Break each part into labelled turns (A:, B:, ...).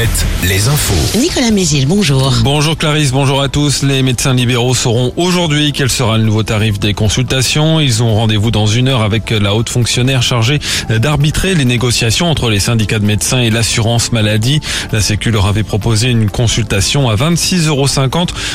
A: 7, les infos.
B: Nicolas Mézil, bonjour.
C: Bonjour Clarisse, bonjour à tous. Les médecins libéraux sauront aujourd'hui quel sera le nouveau tarif des consultations. Ils ont rendez-vous dans une heure avec la haute fonctionnaire chargée d'arbitrer les négociations entre les syndicats de médecins et l'assurance maladie. La Sécu leur avait proposé une consultation à 26,50 euros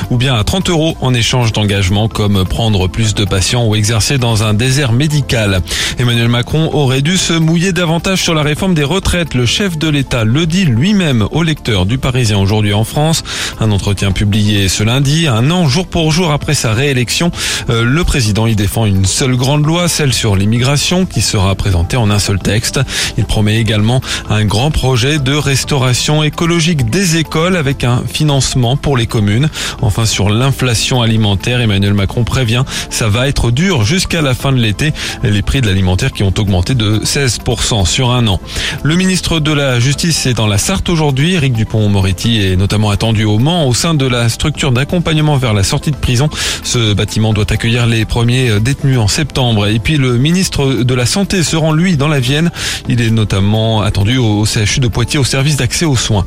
C: ou bien à 30 euros en échange d'engagement comme prendre plus de patients ou exercer dans un désert médical. Emmanuel Macron aurait dû se mouiller davantage sur la réforme des retraites. Le chef de l'État le dit lui-même au lecteur du Parisien aujourd'hui en France. Un entretien publié ce lundi, un an jour pour jour après sa réélection. Euh, le président y défend une seule grande loi, celle sur l'immigration, qui sera présentée en un seul texte. Il promet également un grand projet de restauration écologique des écoles avec un financement pour les communes. Enfin, sur l'inflation alimentaire, Emmanuel Macron prévient, ça va être dur jusqu'à la fin de l'été. Les prix de l'alimentaire qui ont augmenté de 16% sur un an. Le ministre de la Justice est dans la Sarthe aujourd'hui. Eric Dupont-Moretti est notamment attendu au Mans au sein de la structure d'accompagnement vers la sortie de prison. Ce bâtiment doit accueillir les premiers détenus en septembre. Et puis le ministre de la Santé se rend lui dans la Vienne. Il est notamment attendu au CHU de Poitiers au service d'accès aux soins.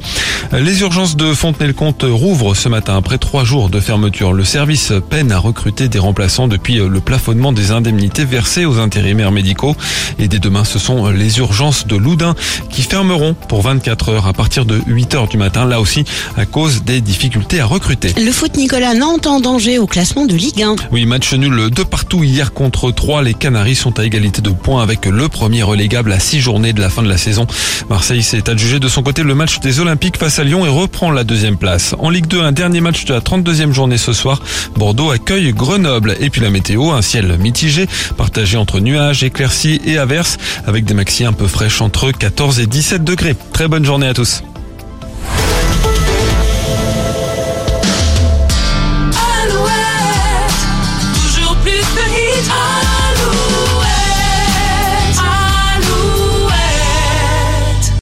C: Les urgences de Fontenay-le-Comte rouvrent ce matin après trois jours de fermeture. Le service peine à recruter des remplaçants depuis le plafonnement des indemnités versées aux intérimaires médicaux. Et dès demain, ce sont les urgences de Loudun qui fermeront pour 24 heures à partir de 8 heures du matin, là aussi à cause des difficultés à recruter.
B: Le foot Nicolas Nantes en danger au classement de Ligue 1.
C: Oui, match nul de partout hier contre 3. Les Canaries sont à égalité de points avec le premier relégable à 6 journées de la fin de la saison. Marseille s'est adjugé de son côté le match des Olympiques face à Lyon et reprend la deuxième place. En Ligue 2, un dernier match de la 32e journée ce soir. Bordeaux accueille Grenoble. Et puis la météo, un ciel mitigé, partagé entre nuages, éclaircies et averses, avec des maxi un peu fraîches entre 14 et 17 degrés. Très bonne journée à tous.